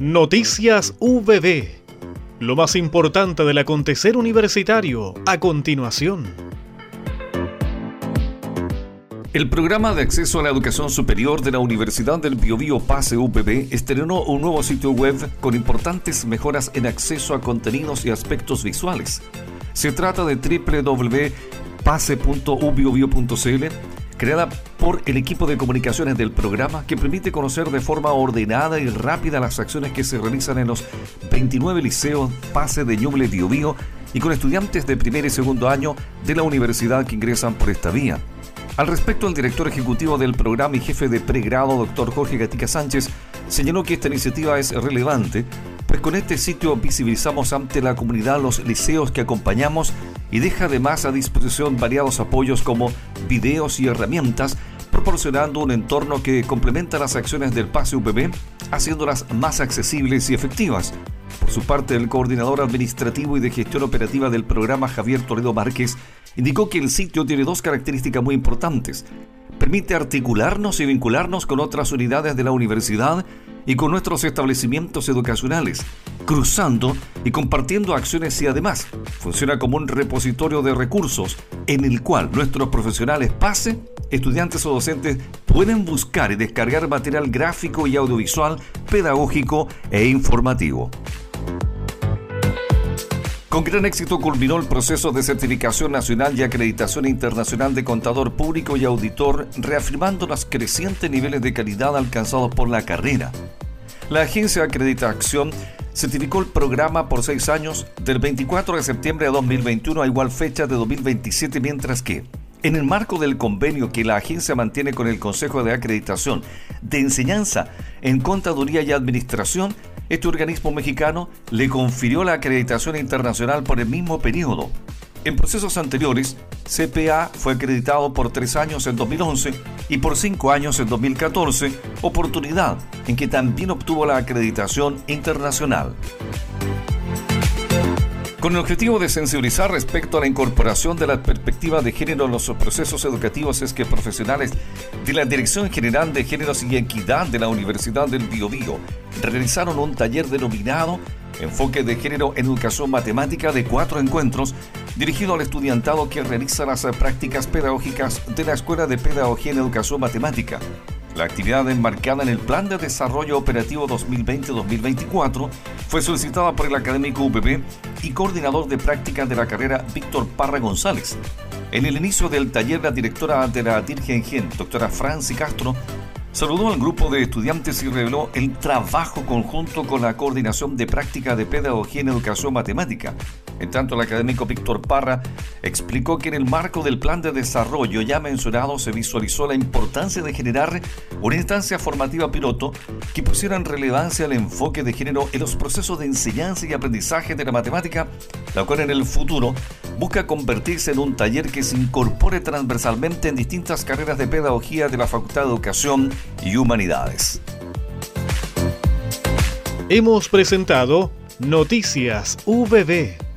Noticias VB. Lo más importante del acontecer universitario a continuación. El programa de acceso a la educación superior de la Universidad del Biobío Pase UPB estrenó un nuevo sitio web con importantes mejoras en acceso a contenidos y aspectos visuales. Se trata de www.pase.ubiobio.cl creada por el equipo de comunicaciones del programa que permite conocer de forma ordenada y rápida las acciones que se realizan en los 29 liceos Pase de Ñuble Biobío y con estudiantes de primer y segundo año de la universidad que ingresan por esta vía. Al respecto, el director ejecutivo del programa y jefe de pregrado, doctor Jorge Gatica Sánchez, señaló que esta iniciativa es relevante, pues con este sitio visibilizamos ante la comunidad los liceos que acompañamos y deja además a disposición variados apoyos como videos y herramientas, proporcionando un entorno que complementa las acciones del PASE UPB, haciéndolas más accesibles y efectivas. Por su parte, el coordinador administrativo y de gestión operativa del programa, Javier Toledo Márquez, indicó que el sitio tiene dos características muy importantes. Permite articularnos y vincularnos con otras unidades de la universidad y con nuestros establecimientos educacionales, cruzando y compartiendo acciones y además funciona como un repositorio de recursos en el cual nuestros profesionales PASE, estudiantes o docentes pueden buscar y descargar material gráfico y audiovisual, pedagógico e informativo. Con gran éxito culminó el proceso de certificación nacional y acreditación internacional de contador público y auditor, reafirmando los crecientes niveles de calidad alcanzados por la carrera. La agencia de acreditación certificó el programa por seis años, del 24 de septiembre de 2021 a igual fecha de 2027, mientras que, en el marco del convenio que la agencia mantiene con el Consejo de Acreditación de Enseñanza en Contaduría y Administración, este organismo mexicano le confirió la acreditación internacional por el mismo periodo. En procesos anteriores, CPA fue acreditado por tres años en 2011 y por cinco años en 2014, oportunidad en que también obtuvo la acreditación internacional. Con el objetivo de sensibilizar respecto a la incorporación de la perspectiva de género en los procesos educativos es que profesionales de la Dirección General de Géneros y Equidad de la Universidad del Biobío realizaron un taller denominado Enfoque de Género en Educación Matemática de cuatro encuentros dirigido al estudiantado que realiza las prácticas pedagógicas de la Escuela de Pedagogía en Educación Matemática la actividad enmarcada en el Plan de Desarrollo Operativo 2020-2024 fue solicitada por el académico UPB y coordinador de prácticas de la carrera Víctor Parra González. En el inicio del taller, la directora de la Gen, doctora Franci Castro, saludó al grupo de estudiantes y reveló el trabajo conjunto con la coordinación de práctica de pedagogía en educación matemática, en tanto, el académico Víctor Parra explicó que en el marco del plan de desarrollo ya mencionado se visualizó la importancia de generar una instancia formativa piloto que pusiera en relevancia el enfoque de género en los procesos de enseñanza y aprendizaje de la matemática, la cual en el futuro busca convertirse en un taller que se incorpore transversalmente en distintas carreras de pedagogía de la Facultad de Educación y Humanidades. Hemos presentado Noticias VB